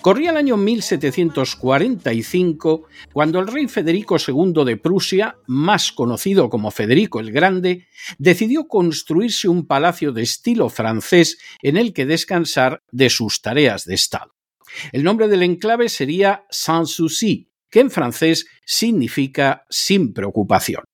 Corría el año 1745 cuando el rey Federico II de Prusia, más conocido como Federico el Grande, decidió construirse un palacio de estilo francés en el que descansar de sus tareas de Estado. El nombre del enclave sería Sans-Souci, que en francés significa sin preocupación.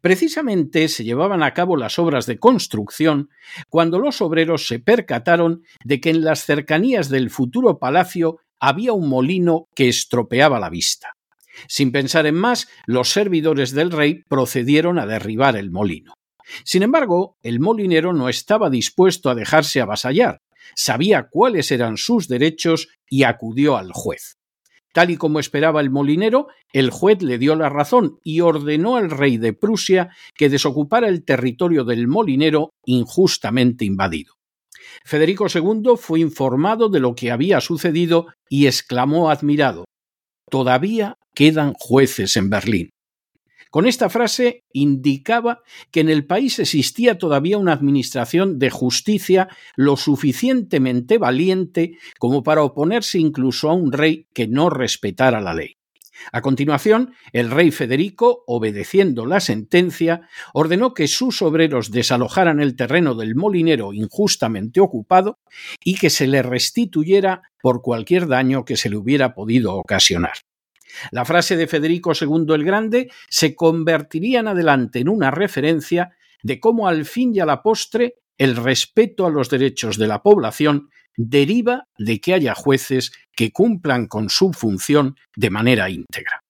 Precisamente se llevaban a cabo las obras de construcción cuando los obreros se percataron de que en las cercanías del futuro palacio había un molino que estropeaba la vista. Sin pensar en más, los servidores del rey procedieron a derribar el molino. Sin embargo, el molinero no estaba dispuesto a dejarse avasallar, sabía cuáles eran sus derechos y acudió al juez. Tal y como esperaba el molinero, el juez le dio la razón y ordenó al rey de Prusia que desocupara el territorio del molinero injustamente invadido. Federico II fue informado de lo que había sucedido y exclamó admirado Todavía quedan jueces en Berlín. Con esta frase indicaba que en el país existía todavía una administración de justicia lo suficientemente valiente como para oponerse incluso a un rey que no respetara la ley. A continuación, el rey Federico, obedeciendo la sentencia, ordenó que sus obreros desalojaran el terreno del molinero injustamente ocupado y que se le restituyera por cualquier daño que se le hubiera podido ocasionar. La frase de Federico II el Grande se convertiría en adelante en una referencia de cómo al fin y a la postre el respeto a los derechos de la población deriva de que haya jueces que cumplan con su función de manera íntegra.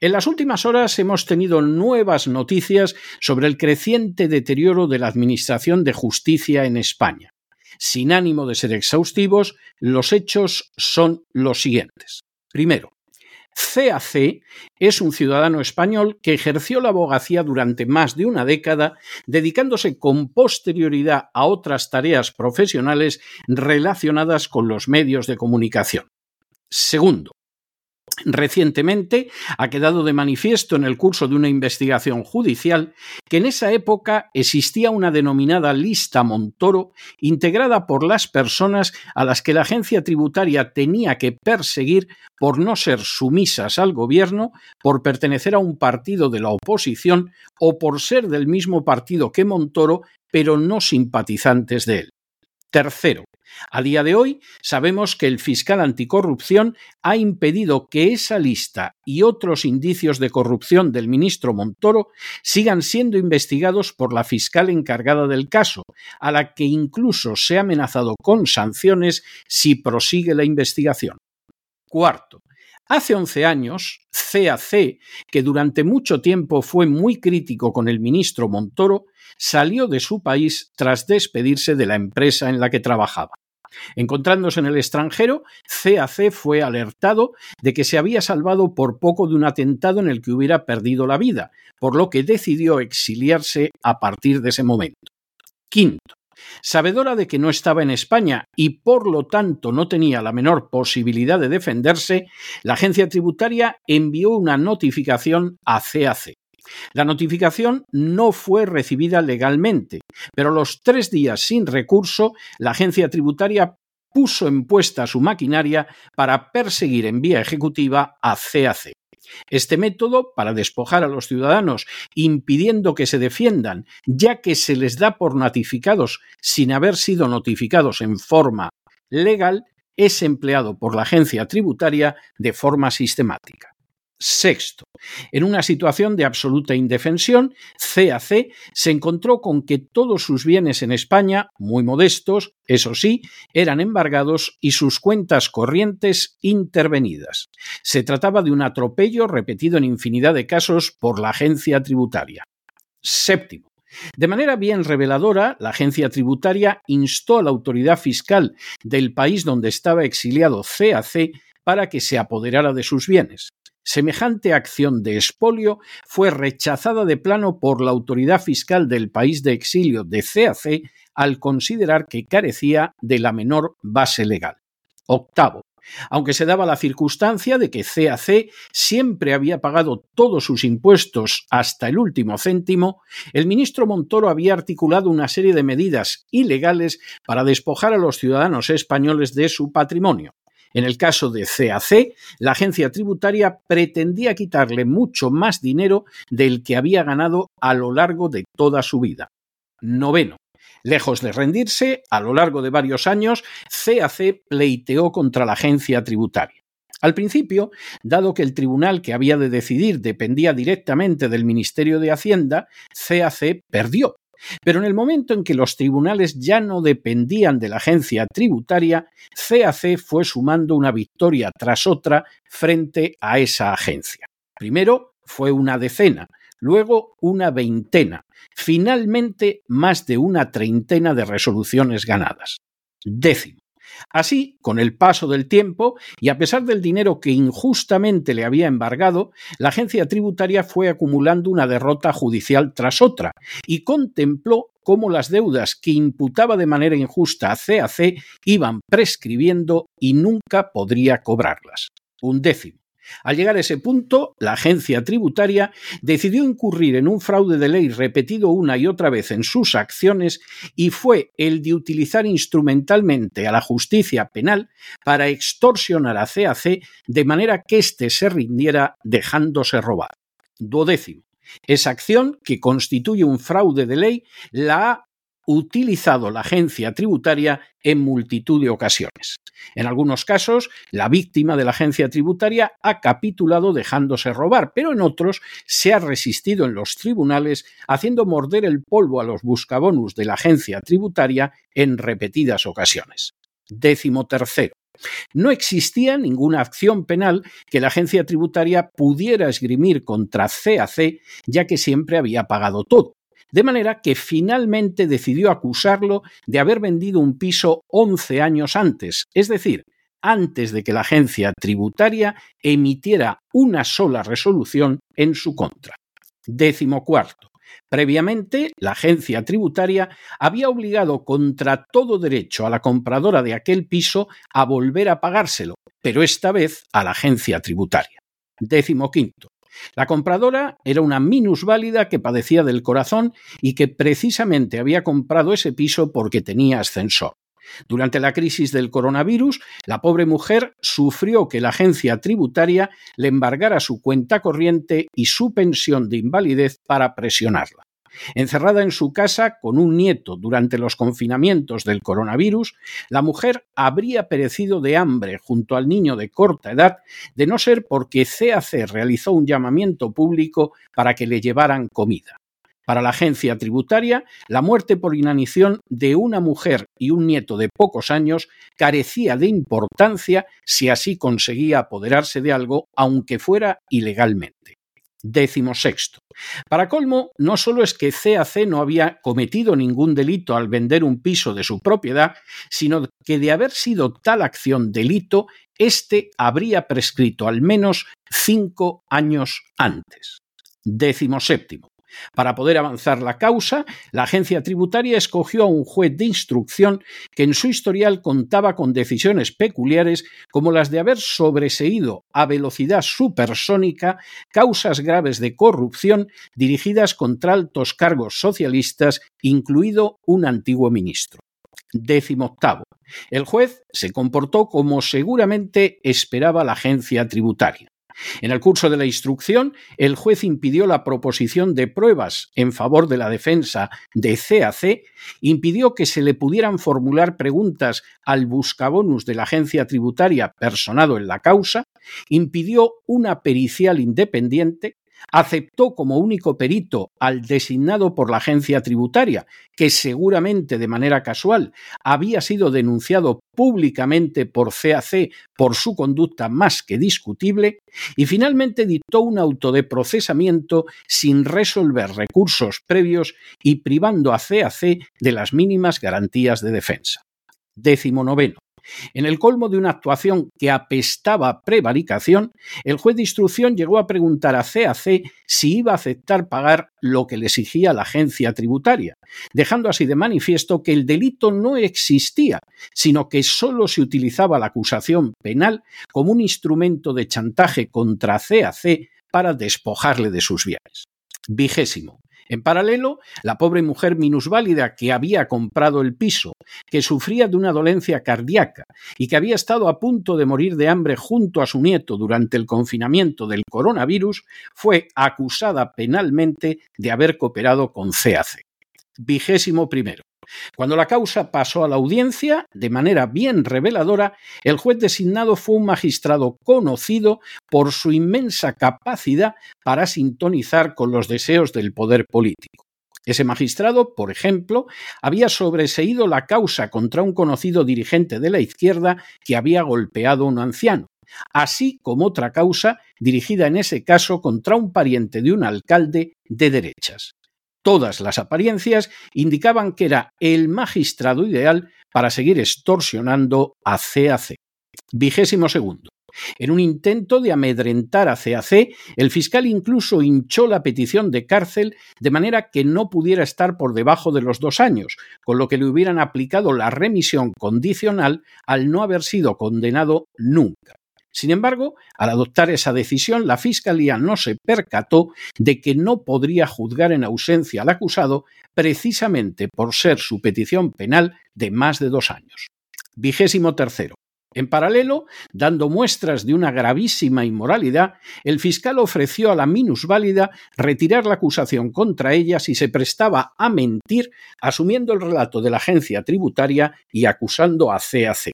En las últimas horas hemos tenido nuevas noticias sobre el creciente deterioro de la Administración de Justicia en España. Sin ánimo de ser exhaustivos, los hechos son los siguientes. Primero, CAC es un ciudadano español que ejerció la abogacía durante más de una década, dedicándose con posterioridad a otras tareas profesionales relacionadas con los medios de comunicación. Segundo, Recientemente ha quedado de manifiesto en el curso de una investigación judicial que en esa época existía una denominada lista Montoro integrada por las personas a las que la agencia tributaria tenía que perseguir por no ser sumisas al gobierno, por pertenecer a un partido de la oposición o por ser del mismo partido que Montoro, pero no simpatizantes de él. Tercero, a día de hoy sabemos que el fiscal anticorrupción ha impedido que esa lista y otros indicios de corrupción del ministro Montoro sigan siendo investigados por la fiscal encargada del caso, a la que incluso se ha amenazado con sanciones si prosigue la investigación. Cuarto, Hace 11 años, CAC, que durante mucho tiempo fue muy crítico con el ministro Montoro, salió de su país tras despedirse de la empresa en la que trabajaba. Encontrándose en el extranjero, CAC fue alertado de que se había salvado por poco de un atentado en el que hubiera perdido la vida, por lo que decidió exiliarse a partir de ese momento. Quinto, Sabedora de que no estaba en España y por lo tanto no tenía la menor posibilidad de defenderse, la agencia tributaria envió una notificación a CAC. La notificación no fue recibida legalmente, pero los tres días sin recurso, la agencia tributaria puso en puesta su maquinaria para perseguir en vía ejecutiva a CAC. Este método, para despojar a los ciudadanos, impidiendo que se defiendan, ya que se les da por notificados sin haber sido notificados en forma legal, es empleado por la agencia tributaria de forma sistemática. Sexto, en una situación de absoluta indefensión, CAC se encontró con que todos sus bienes en España, muy modestos, eso sí, eran embargados y sus cuentas corrientes intervenidas. Se trataba de un atropello repetido en infinidad de casos por la agencia tributaria. Séptimo, de manera bien reveladora, la agencia tributaria instó a la autoridad fiscal del país donde estaba exiliado CAC para que se apoderara de sus bienes. Semejante acción de expolio fue rechazada de plano por la autoridad fiscal del país de exilio de CAC al considerar que carecía de la menor base legal. Octavo. Aunque se daba la circunstancia de que CAC siempre había pagado todos sus impuestos hasta el último céntimo, el ministro Montoro había articulado una serie de medidas ilegales para despojar a los ciudadanos españoles de su patrimonio. En el caso de CAC, la agencia tributaria pretendía quitarle mucho más dinero del que había ganado a lo largo de toda su vida. Noveno. Lejos de rendirse, a lo largo de varios años, CAC pleiteó contra la agencia tributaria. Al principio, dado que el tribunal que había de decidir dependía directamente del Ministerio de Hacienda, CAC perdió pero en el momento en que los tribunales ya no dependían de la agencia tributaria, CAC fue sumando una victoria tras otra frente a esa agencia. Primero fue una decena, luego una veintena, finalmente más de una treintena de resoluciones ganadas. Décimo. Así, con el paso del tiempo, y a pesar del dinero que injustamente le había embargado, la agencia tributaria fue acumulando una derrota judicial tras otra y contempló cómo las deudas que imputaba de manera injusta a CAC iban prescribiendo y nunca podría cobrarlas. Un décimo. Al llegar a ese punto, la agencia tributaria decidió incurrir en un fraude de ley repetido una y otra vez en sus acciones y fue el de utilizar instrumentalmente a la justicia penal para extorsionar a CAC de manera que éste se rindiera dejándose robar. Duodécimo. Esa acción, que constituye un fraude de ley, la ha utilizado la agencia tributaria en multitud de ocasiones. En algunos casos, la víctima de la agencia tributaria ha capitulado dejándose robar, pero en otros se ha resistido en los tribunales haciendo morder el polvo a los buscabonus de la agencia tributaria en repetidas ocasiones. Décimo tercero. No existía ninguna acción penal que la agencia tributaria pudiera esgrimir contra CAC, ya que siempre había pagado todo de manera que finalmente decidió acusarlo de haber vendido un piso 11 años antes, es decir, antes de que la agencia tributaria emitiera una sola resolución en su contra. Décimo cuarto. Previamente, la agencia tributaria había obligado contra todo derecho a la compradora de aquel piso a volver a pagárselo, pero esta vez a la agencia tributaria. Décimo quinto. La compradora era una minusválida que padecía del corazón y que precisamente había comprado ese piso porque tenía ascensor. Durante la crisis del coronavirus, la pobre mujer sufrió que la agencia tributaria le embargara su cuenta corriente y su pensión de invalidez para presionarla. Encerrada en su casa con un nieto durante los confinamientos del coronavirus, la mujer habría perecido de hambre junto al niño de corta edad, de no ser porque CAC realizó un llamamiento público para que le llevaran comida. Para la agencia tributaria, la muerte por inanición de una mujer y un nieto de pocos años carecía de importancia si así conseguía apoderarse de algo, aunque fuera ilegalmente. Décimo sexto. Para colmo, no solo es que CAC no había cometido ningún delito al vender un piso de su propiedad, sino que de haber sido tal acción delito, éste habría prescrito al menos cinco años antes. Décimo séptimo. Para poder avanzar la causa, la agencia tributaria escogió a un juez de instrucción que en su historial contaba con decisiones peculiares como las de haber sobreseído a velocidad supersónica causas graves de corrupción dirigidas contra altos cargos socialistas, incluido un antiguo ministro. Décimo octavo. El juez se comportó como seguramente esperaba la agencia tributaria. En el curso de la instrucción, el juez impidió la proposición de pruebas en favor de la defensa de CAC, impidió que se le pudieran formular preguntas al buscabonus de la agencia tributaria personado en la causa, impidió una pericial independiente, aceptó como único perito al designado por la agencia tributaria, que seguramente de manera casual había sido denunciado públicamente por CAC por su conducta más que discutible, y finalmente dictó un auto de procesamiento sin resolver recursos previos y privando a CAC de las mínimas garantías de defensa. Décimo noveno. En el colmo de una actuación que apestaba prevaricación, el juez de instrucción llegó a preguntar a CAC si iba a aceptar pagar lo que le exigía la agencia tributaria, dejando así de manifiesto que el delito no existía, sino que sólo se utilizaba la acusación penal como un instrumento de chantaje contra CAC para despojarle de sus bienes. Vigésimo. En paralelo, la pobre mujer minusválida que había comprado el piso, que sufría de una dolencia cardíaca y que había estado a punto de morir de hambre junto a su nieto durante el confinamiento del coronavirus, fue acusada penalmente de haber cooperado con CAC. Vigésimo primero. Cuando la causa pasó a la audiencia, de manera bien reveladora, el juez designado fue un magistrado conocido por su inmensa capacidad para sintonizar con los deseos del poder político. Ese magistrado, por ejemplo, había sobreseído la causa contra un conocido dirigente de la izquierda que había golpeado a un anciano, así como otra causa dirigida en ese caso contra un pariente de un alcalde de derechas. Todas las apariencias indicaban que era el magistrado ideal para seguir extorsionando a CAC. Vigésimo segundo. En un intento de amedrentar a CAC, el fiscal incluso hinchó la petición de cárcel de manera que no pudiera estar por debajo de los dos años, con lo que le hubieran aplicado la remisión condicional al no haber sido condenado nunca. Sin embargo, al adoptar esa decisión, la Fiscalía no se percató de que no podría juzgar en ausencia al acusado precisamente por ser su petición penal de más de dos años. Vigésimo tercero. En paralelo, dando muestras de una gravísima inmoralidad, el fiscal ofreció a la minusválida retirar la acusación contra ella si se prestaba a mentir, asumiendo el relato de la agencia tributaria y acusando a CAC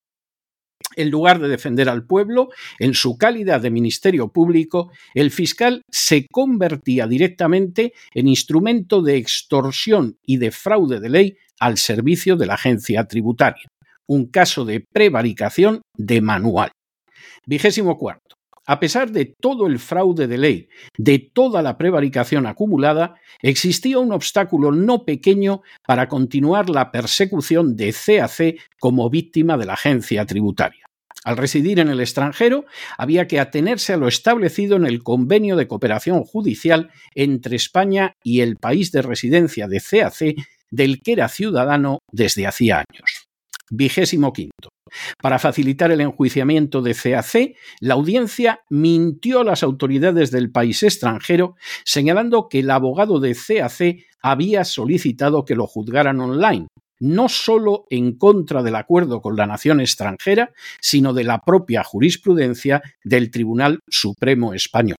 en lugar de defender al pueblo, en su calidad de Ministerio Público, el fiscal se convertía directamente en instrumento de extorsión y de fraude de ley al servicio de la agencia tributaria. Un caso de prevaricación de manual. Vigésimo cuarto. A pesar de todo el fraude de ley, de toda la prevaricación acumulada, existía un obstáculo no pequeño para continuar la persecución de CAC como víctima de la agencia tributaria. Al residir en el extranjero, había que atenerse a lo establecido en el convenio de cooperación judicial entre España y el país de residencia de CAC, del que era ciudadano desde hacía años. Vigésimo quinto. Para facilitar el enjuiciamiento de CAC, la audiencia mintió a las autoridades del país extranjero, señalando que el abogado de CAC había solicitado que lo juzgaran online, no solo en contra del acuerdo con la nación extranjera, sino de la propia jurisprudencia del Tribunal Supremo Español.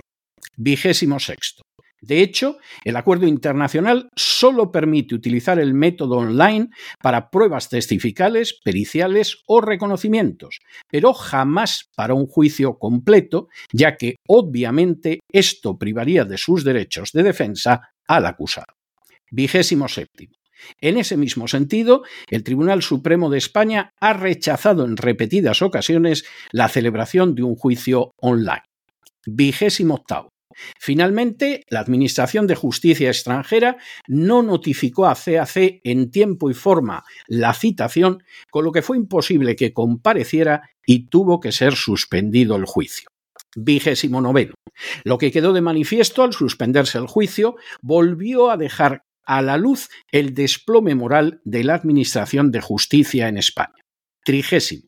Vigésimo sexto. De hecho, el acuerdo internacional solo permite utilizar el método online para pruebas testificales, periciales o reconocimientos, pero jamás para un juicio completo, ya que obviamente esto privaría de sus derechos de defensa al acusado. Vigésimo séptimo. En ese mismo sentido, el Tribunal Supremo de España ha rechazado en repetidas ocasiones la celebración de un juicio online. Vigésimo octavo. Finalmente, la Administración de Justicia extranjera no notificó a CAC en tiempo y forma la citación, con lo que fue imposible que compareciera y tuvo que ser suspendido el juicio. vigésimo noveno. Lo que quedó de manifiesto al suspenderse el juicio volvió a dejar a la luz el desplome moral de la Administración de Justicia en España. Trigésimo.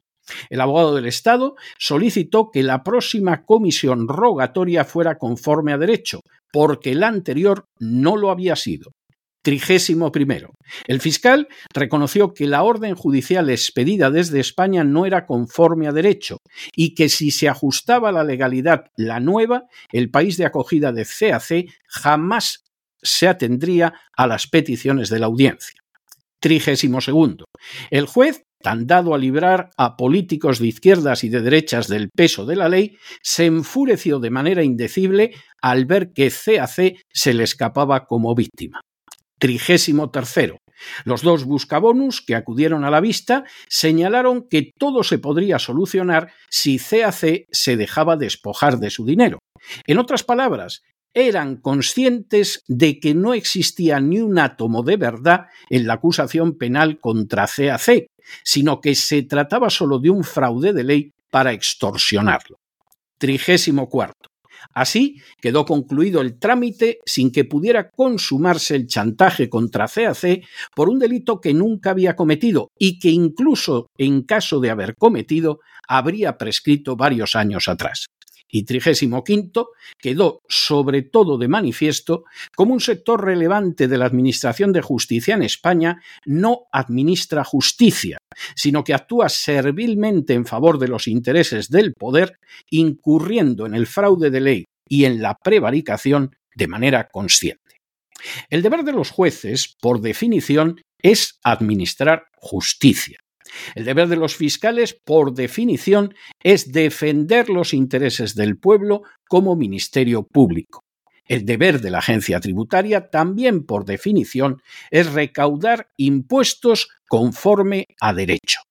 El abogado del Estado solicitó que la próxima comisión rogatoria fuera conforme a derecho, porque la anterior no lo había sido. Trigésimo primero. El fiscal reconoció que la orden judicial expedida desde España no era conforme a derecho y que si se ajustaba a la legalidad la nueva, el país de acogida de CAC jamás se atendría a las peticiones de la audiencia. Trigésimo segundo. El juez, tan dado a librar a políticos de izquierdas y de derechas del peso de la ley, se enfureció de manera indecible al ver que CAC se le escapaba como víctima. Trigésimo tercero. Los dos buscabonus que acudieron a la vista señalaron que todo se podría solucionar si CAC se dejaba despojar de su dinero. En otras palabras, eran conscientes de que no existía ni un átomo de verdad en la acusación penal contra CAC, sino que se trataba solo de un fraude de ley para extorsionarlo. Trigésimo cuarto. Así quedó concluido el trámite sin que pudiera consumarse el chantaje contra CAC por un delito que nunca había cometido y que incluso en caso de haber cometido habría prescrito varios años atrás y trigésimo quinto quedó sobre todo de manifiesto como un sector relevante de la Administración de Justicia en España no administra justicia, sino que actúa servilmente en favor de los intereses del poder, incurriendo en el fraude de ley y en la prevaricación de manera consciente. El deber de los jueces, por definición, es administrar justicia. El deber de los fiscales, por definición, es defender los intereses del pueblo como ministerio público. El deber de la agencia tributaria, también por definición, es recaudar impuestos conforme a derecho.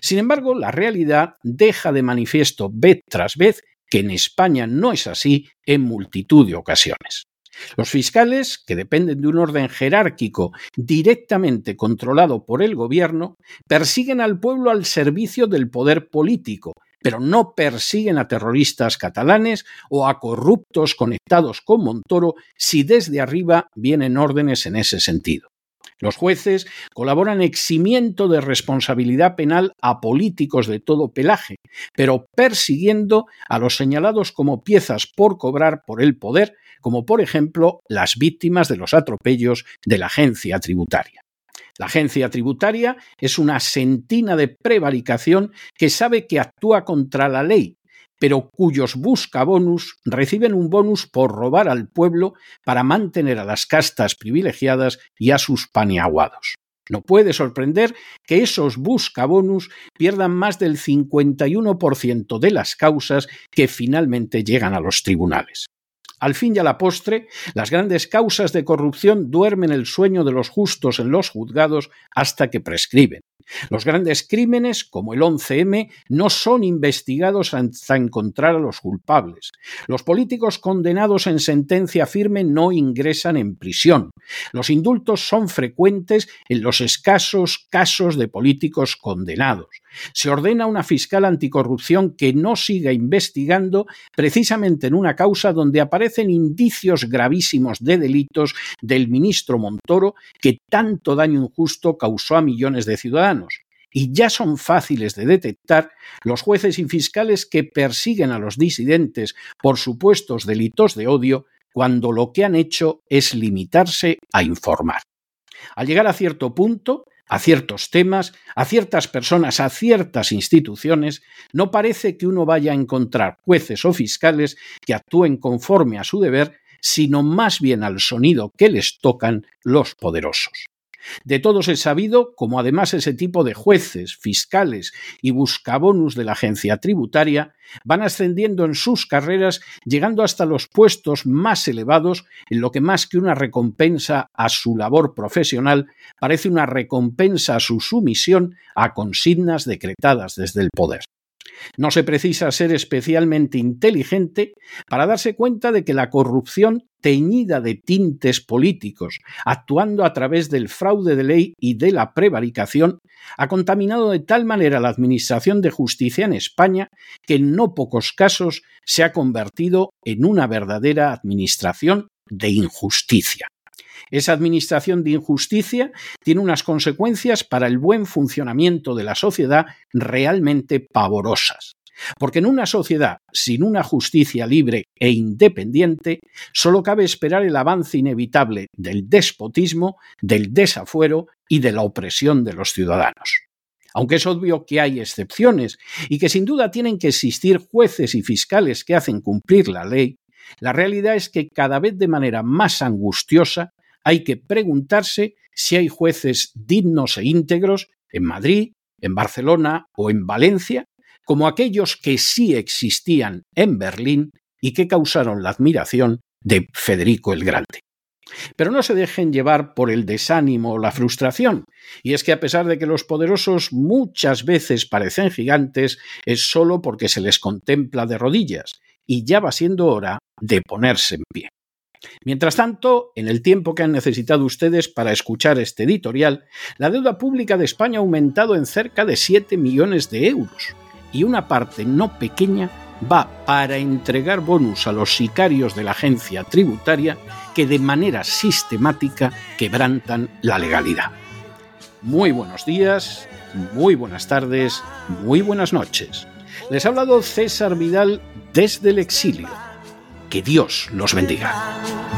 Sin embargo, la realidad deja de manifiesto vez tras vez que en España no es así en multitud de ocasiones. Los fiscales, que dependen de un orden jerárquico directamente controlado por el gobierno, persiguen al pueblo al servicio del poder político, pero no persiguen a terroristas catalanes o a corruptos conectados con Montoro si desde arriba vienen órdenes en ese sentido. Los jueces colaboran eximiento de responsabilidad penal a políticos de todo pelaje, pero persiguiendo a los señalados como piezas por cobrar por el poder como por ejemplo las víctimas de los atropellos de la agencia tributaria. La agencia tributaria es una sentina de prevaricación que sabe que actúa contra la ley, pero cuyos busca bonus reciben un bonus por robar al pueblo para mantener a las castas privilegiadas y a sus paniaguados. No puede sorprender que esos busca bonus pierdan más del 51% de las causas que finalmente llegan a los tribunales. Al fin y a la postre, las grandes causas de corrupción duermen el sueño de los justos en los juzgados hasta que prescriben. Los grandes crímenes, como el 11M, no son investigados hasta encontrar a los culpables. Los políticos condenados en sentencia firme no ingresan en prisión. Los indultos son frecuentes en los escasos casos de políticos condenados. Se ordena una fiscal anticorrupción que no siga investigando precisamente en una causa donde aparecen indicios gravísimos de delitos del ministro Montoro que tanto daño injusto causó a millones de ciudadanos y ya son fáciles de detectar los jueces y fiscales que persiguen a los disidentes por supuestos delitos de odio cuando lo que han hecho es limitarse a informar. Al llegar a cierto punto, a ciertos temas, a ciertas personas, a ciertas instituciones, no parece que uno vaya a encontrar jueces o fiscales que actúen conforme a su deber, sino más bien al sonido que les tocan los poderosos. De todos es sabido como además ese tipo de jueces, fiscales y buscabonus de la agencia tributaria van ascendiendo en sus carreras llegando hasta los puestos más elevados en lo que más que una recompensa a su labor profesional parece una recompensa a su sumisión a consignas decretadas desde el poder. No se precisa ser especialmente inteligente para darse cuenta de que la corrupción teñida de tintes políticos, actuando a través del fraude de ley y de la prevaricación, ha contaminado de tal manera la Administración de Justicia en España que en no pocos casos se ha convertido en una verdadera Administración de injusticia. Esa administración de injusticia tiene unas consecuencias para el buen funcionamiento de la sociedad realmente pavorosas. Porque en una sociedad sin una justicia libre e independiente, solo cabe esperar el avance inevitable del despotismo, del desafuero y de la opresión de los ciudadanos. Aunque es obvio que hay excepciones y que sin duda tienen que existir jueces y fiscales que hacen cumplir la ley, la realidad es que cada vez de manera más angustiosa hay que preguntarse si hay jueces dignos e íntegros en Madrid, en Barcelona o en Valencia, como aquellos que sí existían en Berlín y que causaron la admiración de Federico el Grande. Pero no se dejen llevar por el desánimo o la frustración, y es que a pesar de que los poderosos muchas veces parecen gigantes, es solo porque se les contempla de rodillas, y ya va siendo hora de ponerse en pie. Mientras tanto, en el tiempo que han necesitado ustedes para escuchar este editorial, la deuda pública de España ha aumentado en cerca de 7 millones de euros y una parte no pequeña va para entregar bonus a los sicarios de la agencia tributaria que de manera sistemática quebrantan la legalidad. Muy buenos días, muy buenas tardes, muy buenas noches. Les ha hablado César Vidal desde el exilio que Dios los bendiga.